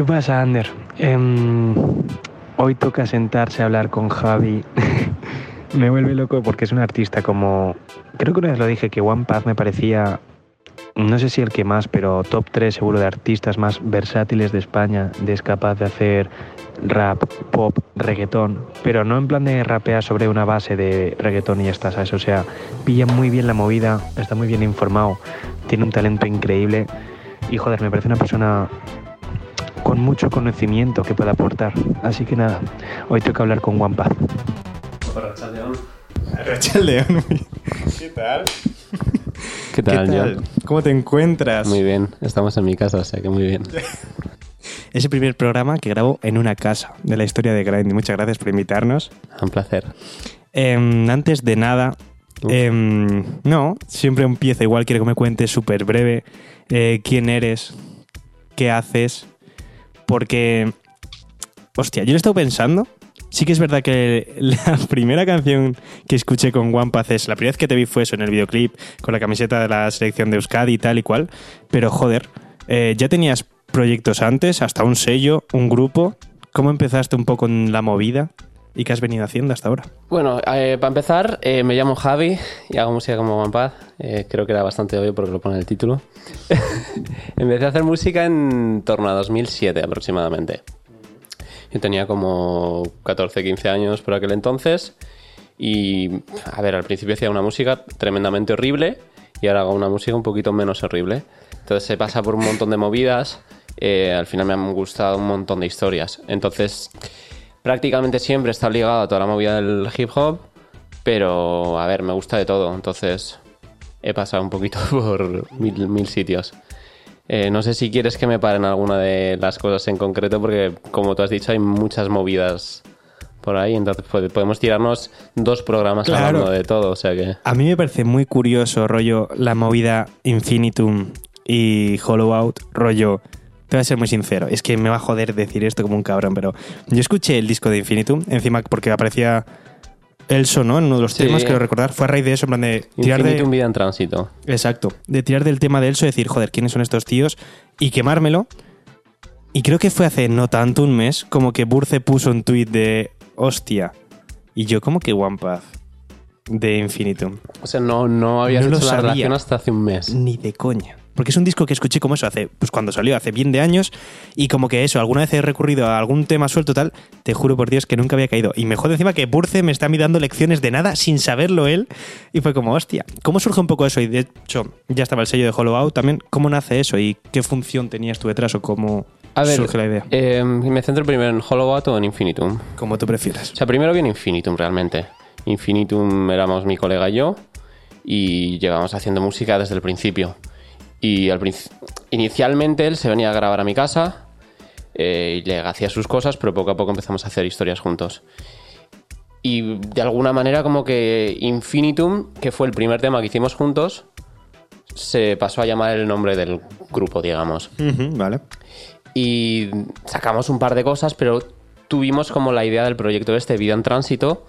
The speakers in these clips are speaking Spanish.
¿Qué pasa, Ander? Em, hoy toca sentarse a hablar con Javi. me vuelve loco porque es un artista como... Creo que una vez lo dije que One Path me parecía, no sé si el que más, pero top 3 seguro de artistas más versátiles de España, de es capaz de hacer rap, pop, reggaetón, pero no en plan de rapear sobre una base de reggaetón y ya está, ¿sabes? O sea, pilla muy bien la movida, está muy bien informado, tiene un talento increíble y joder, me parece una persona con mucho conocimiento que puede aportar. Así que nada, hoy tengo que hablar con One Path. Rachel León. ¿Qué tal? ¿Qué tal, John? ¿Cómo te encuentras? Muy bien, estamos en mi casa, o sea que muy bien. Es el primer programa que grabo en una casa de la historia de Grind. Muchas gracias por invitarnos. Un placer. Em, antes de nada, em, no, siempre empieza igual. Quiero que me cuentes súper breve eh, quién eres, qué haces, porque, hostia, yo lo he estado pensando. Sí que es verdad que la primera canción que escuché con One Path es, la primera vez que te vi fue eso, en el videoclip, con la camiseta de la selección de Euskadi y tal y cual. Pero joder, eh, ya tenías proyectos antes, hasta un sello, un grupo. ¿Cómo empezaste un poco en la movida? ¿Y qué has venido haciendo hasta ahora? Bueno, eh, para empezar, eh, me llamo Javi y hago música como Path. Eh, creo que era bastante obvio porque lo pone en el título. Empecé a hacer música en torno a 2007 aproximadamente. Yo tenía como 14, 15 años por aquel entonces. Y, a ver, al principio hacía una música tremendamente horrible y ahora hago una música un poquito menos horrible. Entonces se pasa por un montón de movidas. eh, al final me han gustado un montón de historias. Entonces, prácticamente siempre está ligado a toda la movida del hip hop. Pero, a ver, me gusta de todo. Entonces, he pasado un poquito por mil, mil sitios. Eh, no sé si quieres que me paren alguna de las cosas en concreto, porque como tú has dicho, hay muchas movidas por ahí, entonces pod- podemos tirarnos dos programas Claro. hablando de todo, o sea que... A mí me parece muy curioso, rollo, la movida Infinitum y Hollow Out, rollo. Te voy a ser muy sincero, es que me va a joder decir esto como un cabrón, pero yo escuché el disco de Infinitum, encima porque aparecía Elso, ¿no? En uno de los Sí. temas, quiero recordar, fue a raíz de eso, en plan de tirar de... Infinitum vida en tránsito. Exacto, de tirar del tema de Elso, decir, joder, ¿quiénes son estos tíos? Y quemármelo. Y creo que fue hace no tanto, un mes, como que Burce puso un tuit de, hostia. Y yo, como que One Path de Infinitum. O sea, no, no habías No lo hecho la sabía. relación hasta hace un mes. Ni de coña. Porque es un disco que escuché como eso hace, pues cuando salió, hace bien de años, y como que eso, alguna vez he recurrido a algún tema suelto tal, te juro por Dios que nunca había caído. Y me jode encima que Burce me está dando lecciones de nada sin saberlo él, y fue como, hostia, ¿cómo surge un poco eso? Y de hecho, ya estaba el sello de Hollow Out también, ¿cómo nace eso? ¿Y qué función tenías tú detrás o cómo A ver, surge la idea? eh, me centro primero en Hollow Out o en Infinitum. Como tú prefieras. O sea, primero viene Infinitum realmente. Infinitum éramos mi colega y yo y llevábamos haciendo música desde el principio. Y al inicialmente él se venía a grabar a mi casa eh, y le hacía sus cosas, pero poco a poco empezamos a hacer historias juntos. Y de alguna manera como que Infinitum, que fue el primer tema que hicimos juntos, se pasó a llamar el nombre del grupo, digamos vale. y sacamos un par de cosas, pero tuvimos como la idea del proyecto este, Vida en Tránsito,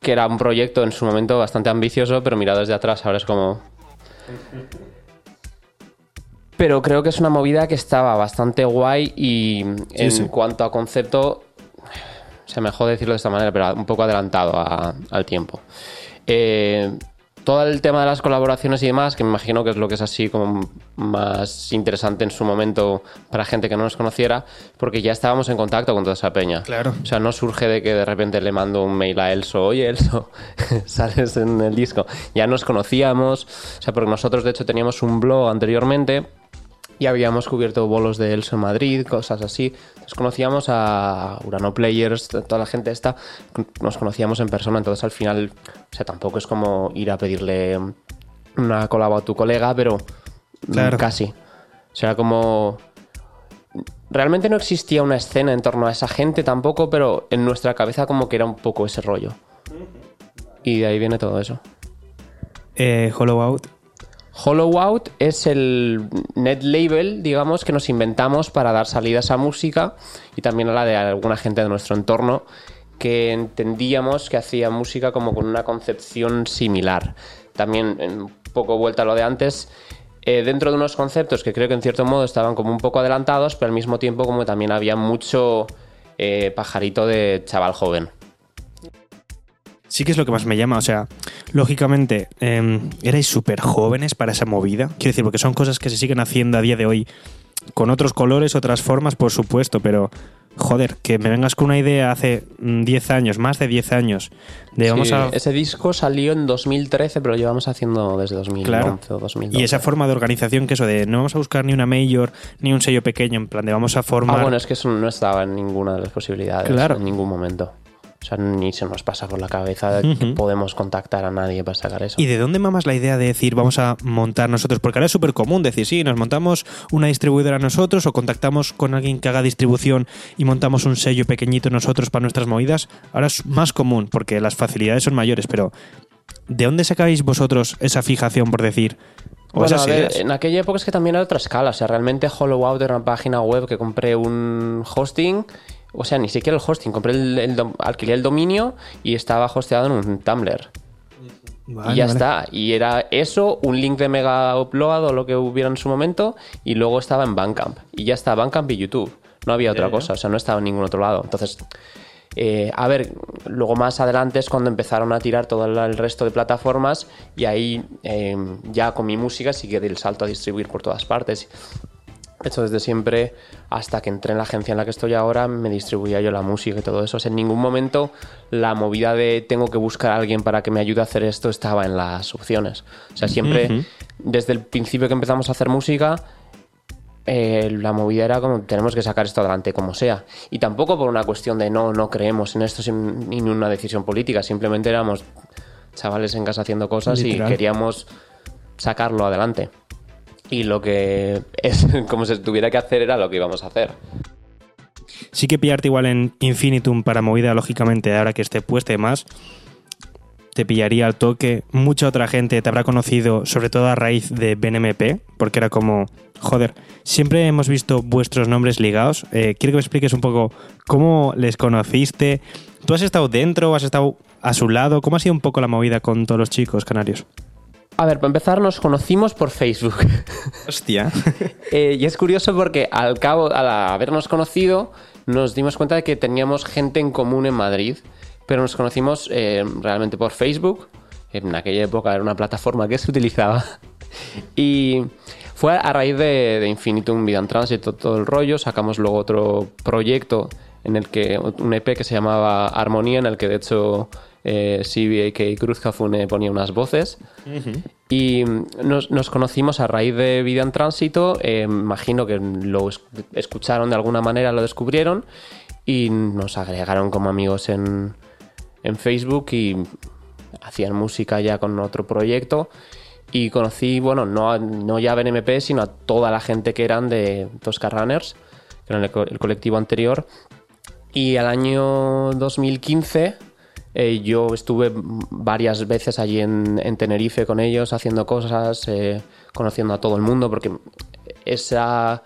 que era un proyecto en su momento bastante ambicioso, pero mirado desde atrás ahora es como... Pero creo que es una movida que estaba bastante guay y en sí. cuanto a concepto, se me jode decirlo de esta manera, pero un poco adelantado a- al tiempo. Eh, todo el tema de las colaboraciones y demás, que me imagino que es lo que es así como más interesante en su momento para gente que no nos conociera, porque ya estábamos en contacto con toda esa peña. Claro. O sea, no surge de que de repente le mando un mail a Elso, oye Elso, sales en el disco. Ya nos conocíamos, o sea, porque nosotros de hecho teníamos un blog anteriormente y habíamos cubierto bolos de Elso en Madrid, cosas así. Nos conocíamos a Urano Players, toda la gente esta, nos conocíamos en persona, entonces al final, o sea, tampoco es como ir a pedirle una colabo a tu colega, pero mm, Claro. casi. O sea, como... Realmente no existía una escena en torno a esa gente tampoco, pero en nuestra cabeza como que era un poco ese rollo. Y de ahí viene todo eso. Eh, Hollow Out. Hollow Out es el net label, digamos, que nos inventamos para dar salida a esa música y también a la de alguna gente de nuestro entorno que entendíamos que hacía música como con una concepción similar. También, un poco vuelta a lo de antes, eh, dentro de unos conceptos que creo que en cierto modo estaban como un poco adelantados, pero al mismo tiempo como también había mucho eh, pajarito de chaval joven. Sí que es lo que más me llama, o sea, lógicamente, eh, erais súper jóvenes para esa movida. Quiero decir, porque son cosas que se siguen haciendo a día de hoy con otros colores, otras formas, por supuesto, pero joder, que me vengas con una idea hace mm, 10 años, más de 10 años, de vamos Sí, a... Ese disco salió en 2013, pero lo llevamos haciendo desde 2011 Claro. o 2012. Y esa forma de organización que eso de no vamos a buscar ni una major ni un sello pequeño, en plan de vamos a formar... Ah, bueno, es que eso no estaba en ninguna de las posibilidades. Claro. En ningún momento. O sea, ni se nos pasa por la cabeza que Ujú. podemos contactar a nadie para sacar eso. ¿Y de dónde mamas la idea de decir vamos a montar nosotros? Porque ahora es súper común decir, sí, nos montamos una distribuidora nosotros o contactamos con alguien que haga distribución y montamos un sello pequeñito nosotros para nuestras movidas. Ahora es más común porque las facilidades son mayores, pero ¿de dónde sacáis vosotros esa fijación por decir? O Bueno, a ver, en aquella época es que también era otra escala. O sea, realmente Hollow Out era una página web que compré un hosting. O sea, ni siquiera el hosting. Compré el, el dom- alquilé el dominio y estaba hosteado en un Tumblr. Vale, y ya vale. está. Y era eso, un link de Mega Upload o lo que hubiera en su momento. Y luego estaba en Bandcamp. Y ya está, Bandcamp y YouTube. No había otra cosa. O sea, no estaba en ningún otro lado. Entonces, eh, a ver, luego más adelante es cuando empezaron a tirar todo el- el resto de plataformas. Y ahí eh, ya con mi música sí que di el salto a distribuir por todas partes. He hecho desde siempre, hasta que entré en la agencia en la que estoy ahora, me distribuía yo la música y todo eso. O sea, en ningún momento la movida de tengo que buscar a alguien para que me ayude a hacer esto estaba en las opciones. O sea, siempre, desde el principio que empezamos a hacer música, eh, la movida era como tenemos que sacar esto adelante como sea. Y tampoco por una cuestión de no, no creemos en esto sin- ni una decisión política. Simplemente éramos chavales en casa haciendo cosas Literal. y queríamos sacarlo adelante. Y lo que es como se tuviera que hacer era lo que íbamos a hacer. Sí que pillarte igual en Infinitum para movida, lógicamente, ahora que esté puesta más, te pillaría al toque. Mucha otra gente te habrá conocido, sobre todo a raíz de BNMP, porque era como, joder, siempre hemos visto vuestros nombres ligados. Eh, quiero que me expliques un poco cómo les conociste. ¿Tú has estado dentro has estado a su lado? ¿Cómo ha sido un poco la movida con todos los chicos canarios? A ver, para empezar nos conocimos por Facebook. Hostia. Eh, y es curioso porque al cabo, al habernos conocido, nos dimos cuenta de que teníamos gente en común en Madrid, pero nos conocimos eh, realmente por Facebook. En aquella época era una plataforma que se utilizaba. Y fue a raíz de, de Infinitum Vida en Tránsito, todo el rollo. Sacamos luego otro proyecto en el que, un EP que se llamaba Armonía, en el que de hecho eh, y Cruz Cafune ponía unas voces. Y nos, nos conocimos a raíz de Vida en Tránsito. eh, imagino que lo es- escucharon de alguna manera, lo descubrieron y nos agregaron como amigos en, en Facebook y hacían música ya con otro proyecto. Y conocí, bueno, no, a- no ya a BNMP, sino a toda la gente que eran de Tosca Runners, que eran el, co- el colectivo anterior. Y al año 2015 eh, yo estuve varias veces allí en, en Tenerife con ellos haciendo cosas, eh, conociendo a todo el mundo, porque esa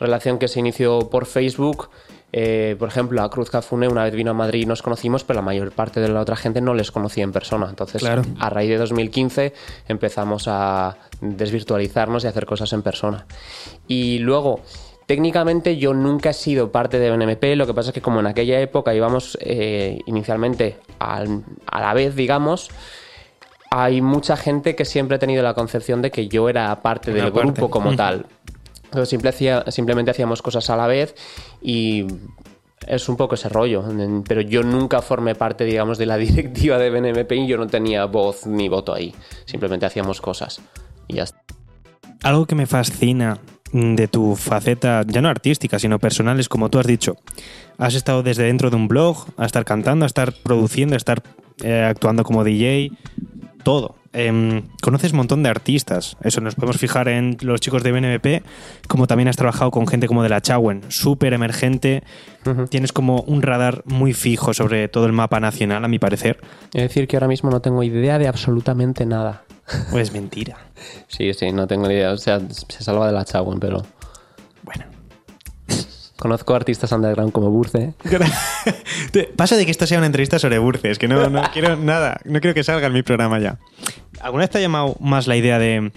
relación que se inició por Facebook, eh, por ejemplo, a Cruz Cafune una vez vino a Madrid y nos conocimos, pero la mayor parte de la otra gente no les conocía en persona. Entonces, Claro. a raíz de 2015 empezamos a desvirtualizarnos y hacer cosas en persona. Y luego, técnicamente yo nunca he sido parte de BNMP, lo que pasa es que como en aquella época íbamos eh, inicialmente al- a la vez, digamos, hay mucha gente que siempre ha tenido la concepción de que yo era parte Una del parte. grupo como tal. Entonces, simple hacía- simplemente hacíamos cosas a la vez y es un poco ese rollo. Pero yo nunca formé parte, digamos, de la directiva de BNMP y yo no tenía voz ni voto ahí. Simplemente hacíamos cosas y ya está. Algo que me fascina de tu faceta, ya no artística, sino personal, es como tú has dicho. Has estado desde dentro de un blog, a estar cantando, a estar produciendo, a estar eh, actuando como DJ, todo. Em, conoces un montón de artistas. Eso nos podemos fijar en los chicos de BNMP, como también has trabajado con gente como de la Chauen, súper emergente. Tienes como un radar muy fijo sobre todo el mapa nacional, a mi parecer. Es decir, que ahora mismo no tengo idea de absolutamente nada. O es mentira. Sí, sí, no tengo ni idea. O sea, se salva de la Chagüen, pero Bueno. conozco artistas underground como Burce. Paso de que esto sea una entrevista sobre Burces, que no, no quiero nada, no quiero que salga en mi programa ya. ¿Alguna vez te ha llamado más la idea de,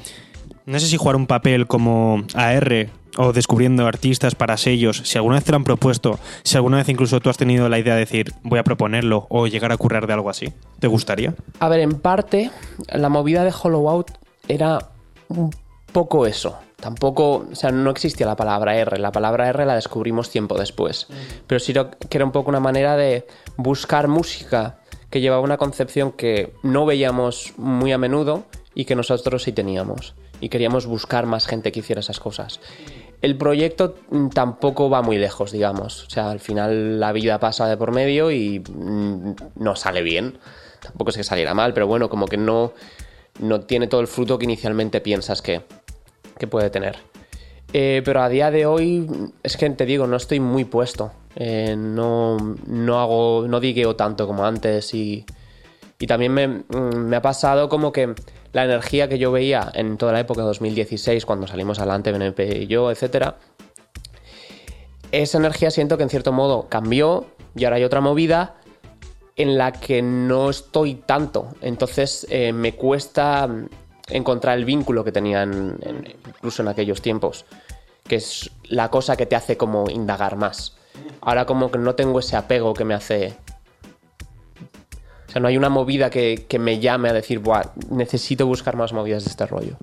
No sé si jugar un papel como AR o descubriendo artistas para sellos, si alguna vez te lo han propuesto, si alguna vez incluso tú has tenido la idea de decir voy a proponerlo o llegar a currar de algo así, ¿te gustaría? A ver, en parte, la movida de Hollow Out era un poco eso. Tampoco, o sea, no existía la palabra R. La palabra R la descubrimos tiempo después. Pero sí que era un poco una manera de buscar música que llevaba una concepción que no veíamos muy a menudo y que nosotros sí teníamos. Y queríamos buscar más gente que hiciera esas cosas. El proyecto mm, tampoco va muy lejos, digamos. O sea, al final la vida pasa de por medio y mm, no sale bien. Tampoco es que saliera mal, pero bueno, como que no, no tiene todo el fruto que inicialmente piensas que, que puede tener. Eh, pero a día de hoy, es que te digo, no estoy muy puesto. Eh, no, no hago, no digueo tanto como antes y, y también me, mm, me, ha pasado como que la energía que yo veía en toda la época de 2016, cuando salimos adelante, BNP y yo, etcétera, esa energía siento que en cierto modo cambió y ahora hay otra movida en la que no estoy tanto. Entonces eh, me cuesta encontrar el vínculo que tenían incluso en aquellos tiempos, que es la cosa que te hace como indagar más. Ahora como que no tengo ese apego que me hace... O sea, no hay una movida que, que me llame a decir, Buah, necesito buscar más movidas de este rollo.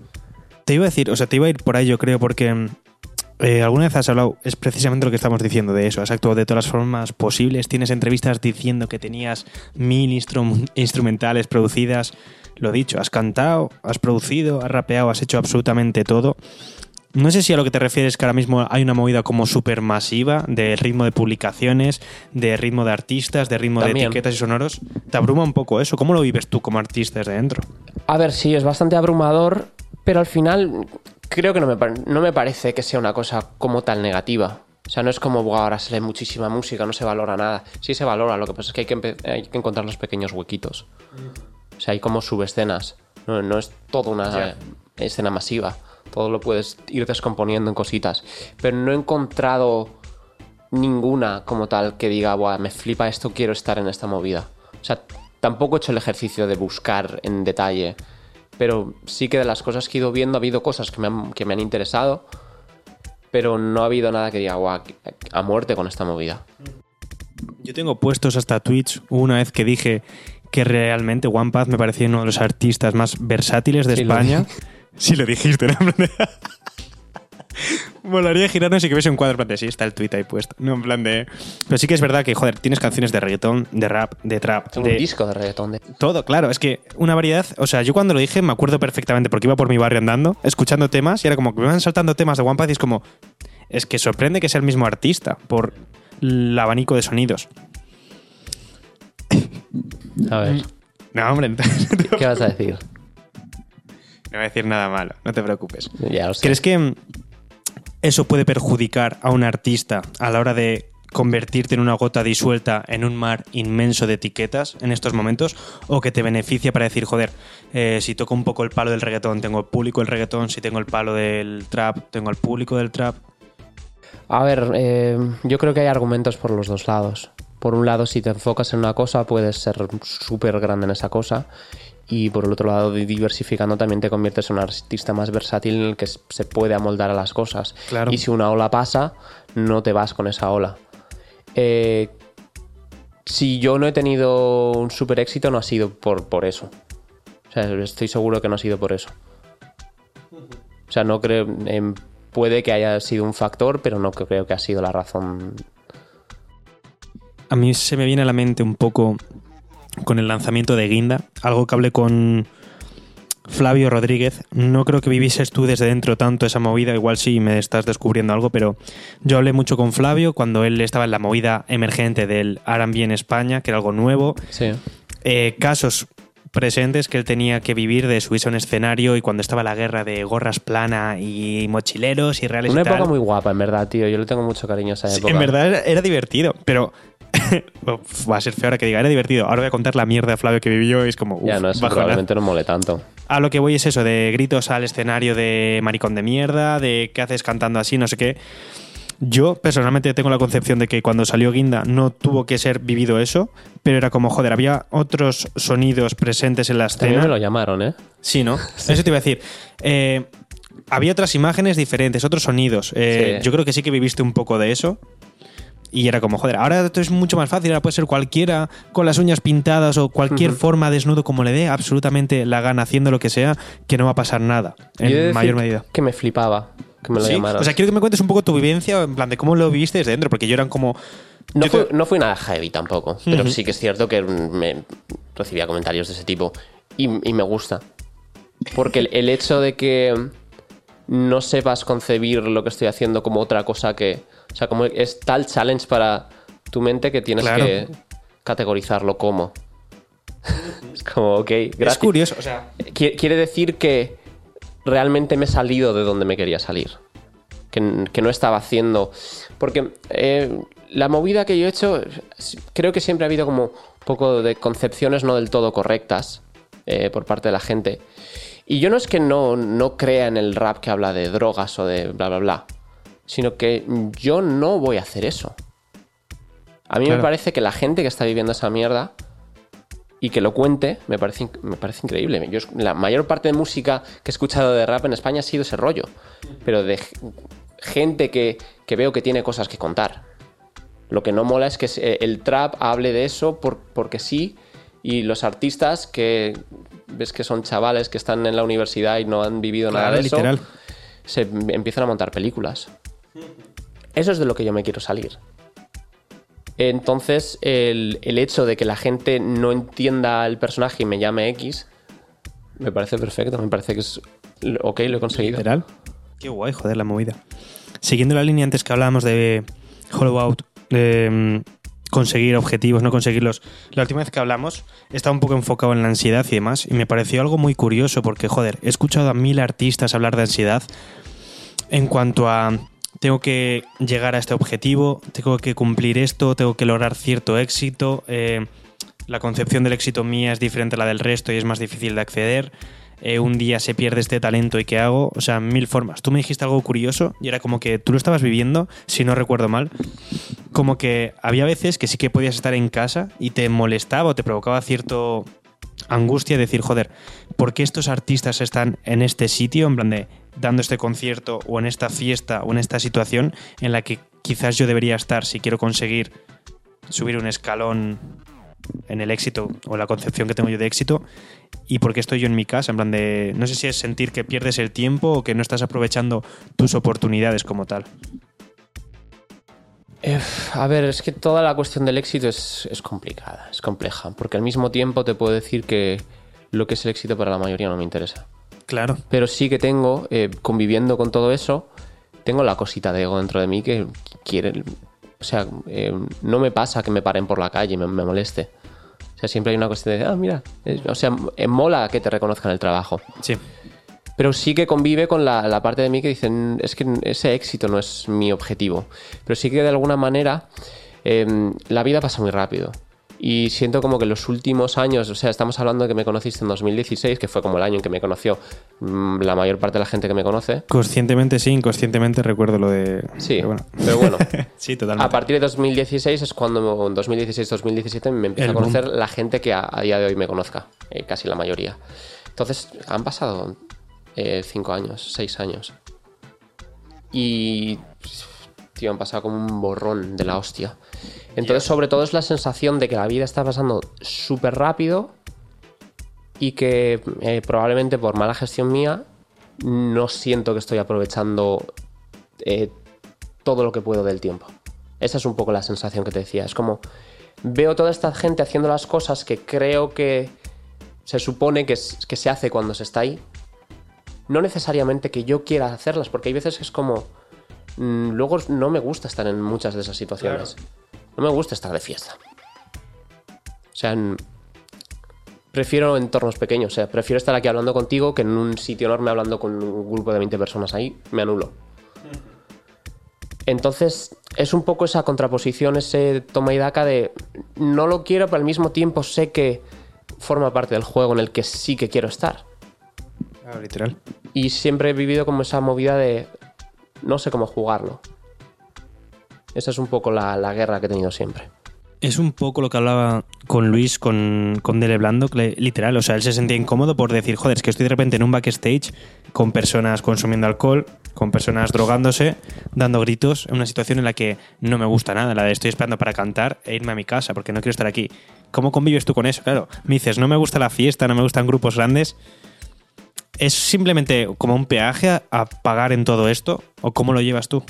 Te iba a decir, o sea, te iba a ir por ahí, yo creo, porque eh, alguna vez has hablado, es precisamente lo que estamos diciendo de eso, has actuado de todas las formas posibles, tienes entrevistas diciendo que tenías mil instrum instrumentales producidas, lo dicho, has cantado, has producido, has rapeado, has hecho absolutamente todo. No sé si a lo que te refieres que ahora mismo hay una movida como súper masiva de ritmo de publicaciones, de ritmo de artistas, de ritmo También. de etiquetas y sonoros. ¿Te abruma un poco eso? ¿Cómo lo vives tú como artista desde dentro? A ver, sí, es bastante abrumador, pero al final creo que no me, no me parece que sea una cosa como tal negativa. O sea, no es como, "Buah, ahora sale muchísima música, no se valora nada. Sí se valora, lo que pasa es que hay que, hay que encontrar los pequeños huequitos. O sea, hay como subescenas. No, no es toda una escena masiva. Todo lo puedes ir descomponiendo en cositas. Pero no he encontrado ninguna como tal que diga, Buah, me flipa esto, quiero estar en esta movida. O sea, tampoco he hecho el ejercicio de buscar en detalle. Pero sí que de las cosas que he ido viendo ha habido cosas que me han, que me han interesado. Pero no ha habido nada que diga, Buah, a muerte con esta movida. Yo tengo puestos hasta tweets una vez que dije que realmente One Path me parecía uno de los artistas más versátiles de Sí, España. Sí, lo dijiste, ¿no? Molaría girarnos y que hubiese un cuadro en plan de sí, está el tweet ahí puesto. No, en plan de. Pero sí que es verdad que, joder, tienes canciones de reggaetón, de rap, de trap, Tengo de un disco de reggaetón de... todo, claro. Es que una variedad. O sea, yo cuando lo dije me acuerdo perfectamente porque iba por mi barrio andando, escuchando temas y era como que me iban saltando temas de One Path y es como. Es que sorprende que sea el mismo artista por el abanico de sonidos. A ver, No, hombre, entonces ¿qué vas a decir? Voy a decir nada malo, no te preocupes. Ya lo sé. ¿Crees que mm, eso puede perjudicar a un artista a la hora de convertirte en una gota disuelta en un mar inmenso de etiquetas en estos momentos? ¿O que te beneficia para decir, joder, eh, si toco un poco el palo del reggaetón, tengo el público del reggaetón, si tengo el palo del trap, tengo el público del trap? A ver, eh, yo creo que hay argumentos por los dos lados. Por un lado, si te enfocas en una cosa, puedes ser súper grande en esa cosa. Y por el otro lado, diversificando también te conviertes en un artista más versátil en el que se puede amoldar a las cosas. Claro. Y si una ola pasa, no te vas con esa ola. Eh, si yo no he tenido un super éxito, no ha sido por, por eso. O sea, estoy seguro que no ha sido por eso. O sea, no creo. em, puede que haya sido un factor, pero no creo que ha sido la razón. A mí se me viene a la mente un poco con el lanzamiento de Guinda, algo que hablé con Flavio Rodríguez. No creo que vivieses tú desde dentro tanto esa movida, igual sí me estás descubriendo algo, pero yo hablé mucho con Flavio cuando él estaba en la movida emergente del R&B en España, que era algo nuevo. Sí. Eh, casos presentes que él tenía que vivir de subirse a un escenario y cuando estaba la guerra de gorras plana y mochileros y reales Una y tal. época muy guapa, en verdad, tío. Yo le tengo mucho cariño a esa Sí, época. en verdad era, divertido, pero va a ser feo ahora que diga, era divertido. Ahora voy a contar la mierda de Flavio que vivió y es como, uf, Ya, no, bajonazo. probablemente no mole tanto. A lo que voy es eso, de gritos al escenario de maricón de mierda, de qué haces cantando así, no sé qué. Yo personalmente tengo la concepción de que cuando salió Guinda no tuvo que ser vivido eso, pero era como, joder, había otros sonidos presentes en la También escena. me lo llamaron, ¿eh? Sí, ¿no? Eso te iba a decir. Eh, había otras imágenes diferentes, otros sonidos. Eh, Sí. Yo creo que sí que viviste un poco de eso. Y era como, joder, ahora esto es mucho más fácil, ahora puede ser cualquiera con las uñas pintadas o cualquier forma desnudo como le dé absolutamente la gana haciendo lo que sea, que no va a pasar nada, de en mayor medida. Que me flipaba que me lo Sí. O sea, quiero que me cuentes un poco tu vivencia, en plan de cómo lo viviste desde dentro, porque yo eran como... No, fui, te- no nada heavy tampoco, pero sí que es cierto que me recibía comentarios de ese tipo y, y me gusta. Porque el, el hecho de que no sepas concebir lo que estoy haciendo como otra cosa que... O sea, como es tal challenge para tu mente que tienes Claro. que categorizarlo como. es como, ok, Es gracias. curioso, o sea... Qui- Quiere decir que realmente me he salido de donde me quería salir. Que, que no estaba haciendo. Porque eh, la movida que yo he hecho, creo que siempre ha habido como un poco de concepciones no del todo correctas eh, por parte de la gente. Y yo no es que no, no crea en el rap que habla de drogas o de bla, bla, bla. Sino que yo no voy a hacer eso. A mí Claro. me parece que la gente que está viviendo esa mierda y que lo cuente me parece, me parece increíble. Yo, la mayor parte de música que he escuchado de rap en España ha sido ese rollo, pero de gente que, que veo que tiene cosas que contar. Lo que no mola es que el trap hable de eso por- porque sí y los artistas que ves que son chavales que están en la universidad y no han vivido nada de eso, se empiezan a montar películas. Eso es de lo que yo me quiero salir. Entonces, el, el hecho de que la gente no entienda el personaje y me llame X, me parece perfecto, me parece que es... Ok, lo he conseguido. Literal. Qué guay, joder, la movida. Siguiendo la línea antes que hablábamos de Hollow Out, de mm, conseguir objetivos, no conseguirlos. La última vez que hablamos estaba un poco enfocado en la ansiedad y demás, y me pareció algo muy curioso porque, joder, he escuchado a mil artistas hablar de ansiedad en cuanto a tengo que llegar a este objetivo, tengo que cumplir esto, tengo que lograr cierto éxito, eh, la concepción del éxito mía es diferente a la del resto y es más difícil de acceder. eh, un día se pierde este talento y qué hago. O sea, mil formas. Tú me dijiste algo curioso y era como que tú lo estabas viviendo, si no recuerdo mal, como que había veces que sí que podías estar en casa y te molestaba o te provocaba cierto angustia decir, joder, ¿por qué estos artistas están en este sitio, en plan de dando este concierto o en esta fiesta o en esta situación en la que quizás yo debería estar si quiero conseguir subir un escalón en el éxito o la concepción que tengo yo de éxito y por qué estoy yo en mi casa, en plan de no sé si es sentir que pierdes el tiempo o que no estás aprovechando tus oportunidades como tal. A ver, es que toda la cuestión del éxito es, es complicada, es compleja, porque al mismo tiempo te puedo decir que lo que es el éxito para la mayoría no me interesa. Claro. Pero sí que tengo, eh, conviviendo con todo eso, tengo la cosita de ego dentro de mí que quiere... O sea, eh, no me pasa que me paren por la calle y me, me moleste. O sea, siempre hay una cuestión de, ah, mira, o sea, eh, mola que te reconozcan el trabajo. Sí. Pero sí que convive con la, la parte de mí que dicen, es que ese éxito no es mi objetivo. Pero sí que de alguna manera eh, la vida pasa muy rápido. Y siento como que los últimos años, o sea, estamos hablando de que me conociste en 2016, que fue como el año en que me conoció mm, la mayor parte de la gente que me conoce. Conscientemente sí, inconscientemente recuerdo lo de... Sí, pero bueno. pero bueno. sí, totalmente. A partir de 2016 es cuando, en 2016-2017, me empieza a conocer la gente que a, a día de hoy me conozca, eh, casi la mayoría. Entonces, han pasado eh, cinco años, seis años. Y, tío, han pasado como un borrón de la hostia. Entonces, sobre todo es la sensación de que la vida está pasando súper rápido y que eh, probablemente por mala gestión mía no siento que estoy aprovechando eh, todo lo que puedo del tiempo. Esa es un poco la sensación que te decía. Es como veo toda esta gente haciendo las cosas que creo que se supone que, es- que se hace cuando se está ahí. No necesariamente que yo quiera hacerlas, porque hay veces que es como... mm, luego no me gusta estar en muchas de esas situaciones. No me gusta estar de fiesta. O sea, prefiero entornos pequeños. O sea, prefiero estar aquí hablando contigo que en un sitio enorme hablando con un grupo de 20 personas ahí. Me anulo. Entonces, es un poco esa contraposición, ese toma y daca de no lo quiero, pero al mismo tiempo sé que forma parte del juego en el que sí que quiero estar. Claro, literal. Y siempre he vivido como esa movida de no sé cómo jugarlo. Esa es un poco la, la guerra que he tenido siempre. Es un poco lo que hablaba con Luis, con, con Dele Blando, literal, o sea, él se sentía incómodo por decir, joder, es que estoy de repente en un backstage con personas consumiendo alcohol, con personas drogándose, dando gritos, en una situación en la que no me gusta nada, la de estoy esperando para cantar e irme a mi casa porque no quiero estar aquí. ¿Cómo convives tú con eso? Claro, me dices, no me gusta la fiesta, no me gustan grupos grandes. ¿Es simplemente como un peaje a pagar en todo esto? ¿O cómo lo llevas tú?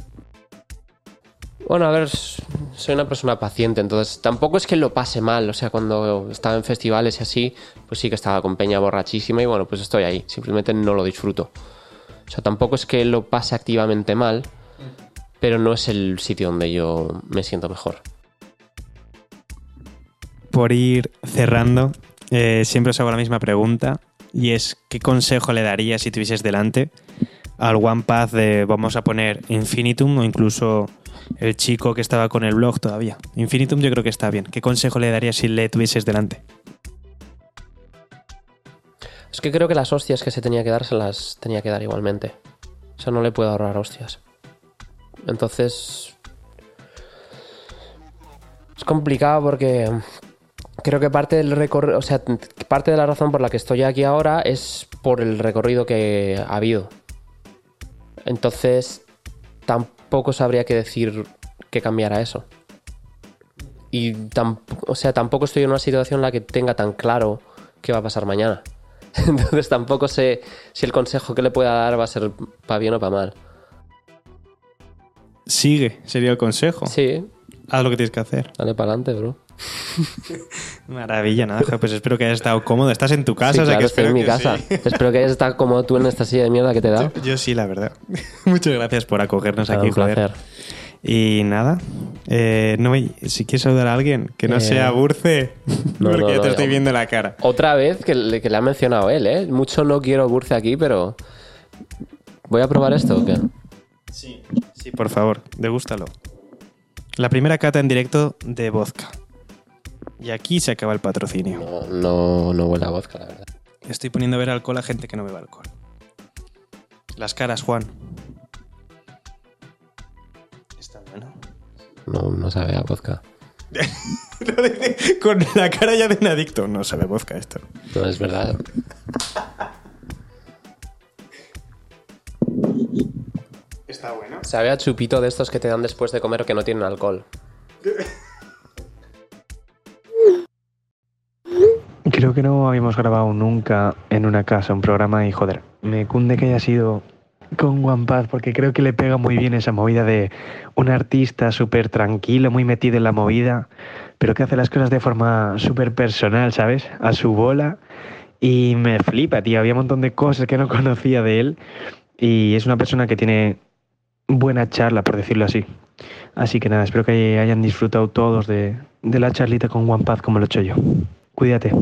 Bueno, a ver, soy una persona paciente, entonces tampoco es que lo pase mal. O sea, cuando estaba en festivales y así, pues sí que estaba con peña borrachísima y bueno, pues estoy ahí. Simplemente no lo disfruto. O sea, tampoco es que lo pase activamente mal, pero no es el sitio donde yo me siento mejor. Por ir cerrando, eh, siempre os hago la misma pregunta y es ¿qué consejo le darías si tuvieses delante al One Path de, vamos a poner, Infinitum o incluso el chico que estaba con el blog todavía? Infinitum yo creo que está bien. ¿Qué consejo le darías si le tuvieses delante? Es que creo que las hostias que se tenía que dar se las tenía que dar igualmente. O sea, no le puedo ahorrar hostias. Entonces... Es complicado porque creo que parte del recorrido, o sea, parte de la razón por la que estoy aquí ahora es por el recorrido que ha habido. Entonces, tampoco sabría qué decir que cambiara eso. Y o sea, tampoco estoy en una situación en la que tenga tan claro qué va a pasar mañana. Entonces tampoco sé si el consejo que le pueda dar va a ser para bien o para mal. Sigue, sería el consejo. Sí, Haz lo que tienes que hacer. dale para adelante, bro. Maravilla, nada, pues espero que hayas estado cómodo. Estás en tu casa, Sí, o sea claro, que estoy en mi que casa. sí. Espero que hayas estado como tú en esta silla de mierda que te he dado. Yo sí, la verdad. Muchas gracias por acogernos aquí, un joder. Y nada, eh, no, me- si quieres saludar a alguien, que no Eh, sea Burce, no, porque no, te estoy viendo la cara. Otra vez que le, que le ha mencionado él, ¿eh? Mucho no quiero Burce aquí, pero... ¿Voy a probar esto o qué? Sí, sí, por favor, degústalo. La primera cata en directo de vodka. Y aquí se acaba el patrocinio. No, no, no huele a vodka, la verdad. Estoy poniendo a ver alcohol a gente que no bebe alcohol. Las caras, Juan. Está bueno. No, no sabe a vodka. Con la cara ya de un adicto. No sabe vodka esto. No es verdad. Está bueno. Sabe a chupito de estos que te dan después de comer que no tienen alcohol. habíamos grabado nunca en una casa un programa y joder, me cunde que haya sido con One Path porque creo que le pega muy bien esa movida de un artista súper tranquilo, muy metido en la movida, pero que hace las cosas de forma súper personal, ¿sabes? A su bola. Y me flipa, tío. Había un montón de cosas que no conocía de él. Y es una persona que tiene buena charla, por decirlo así. Así que nada, espero que hayan disfrutado todos de, la charlita con One Path como lo he hecho yo. Cuídate.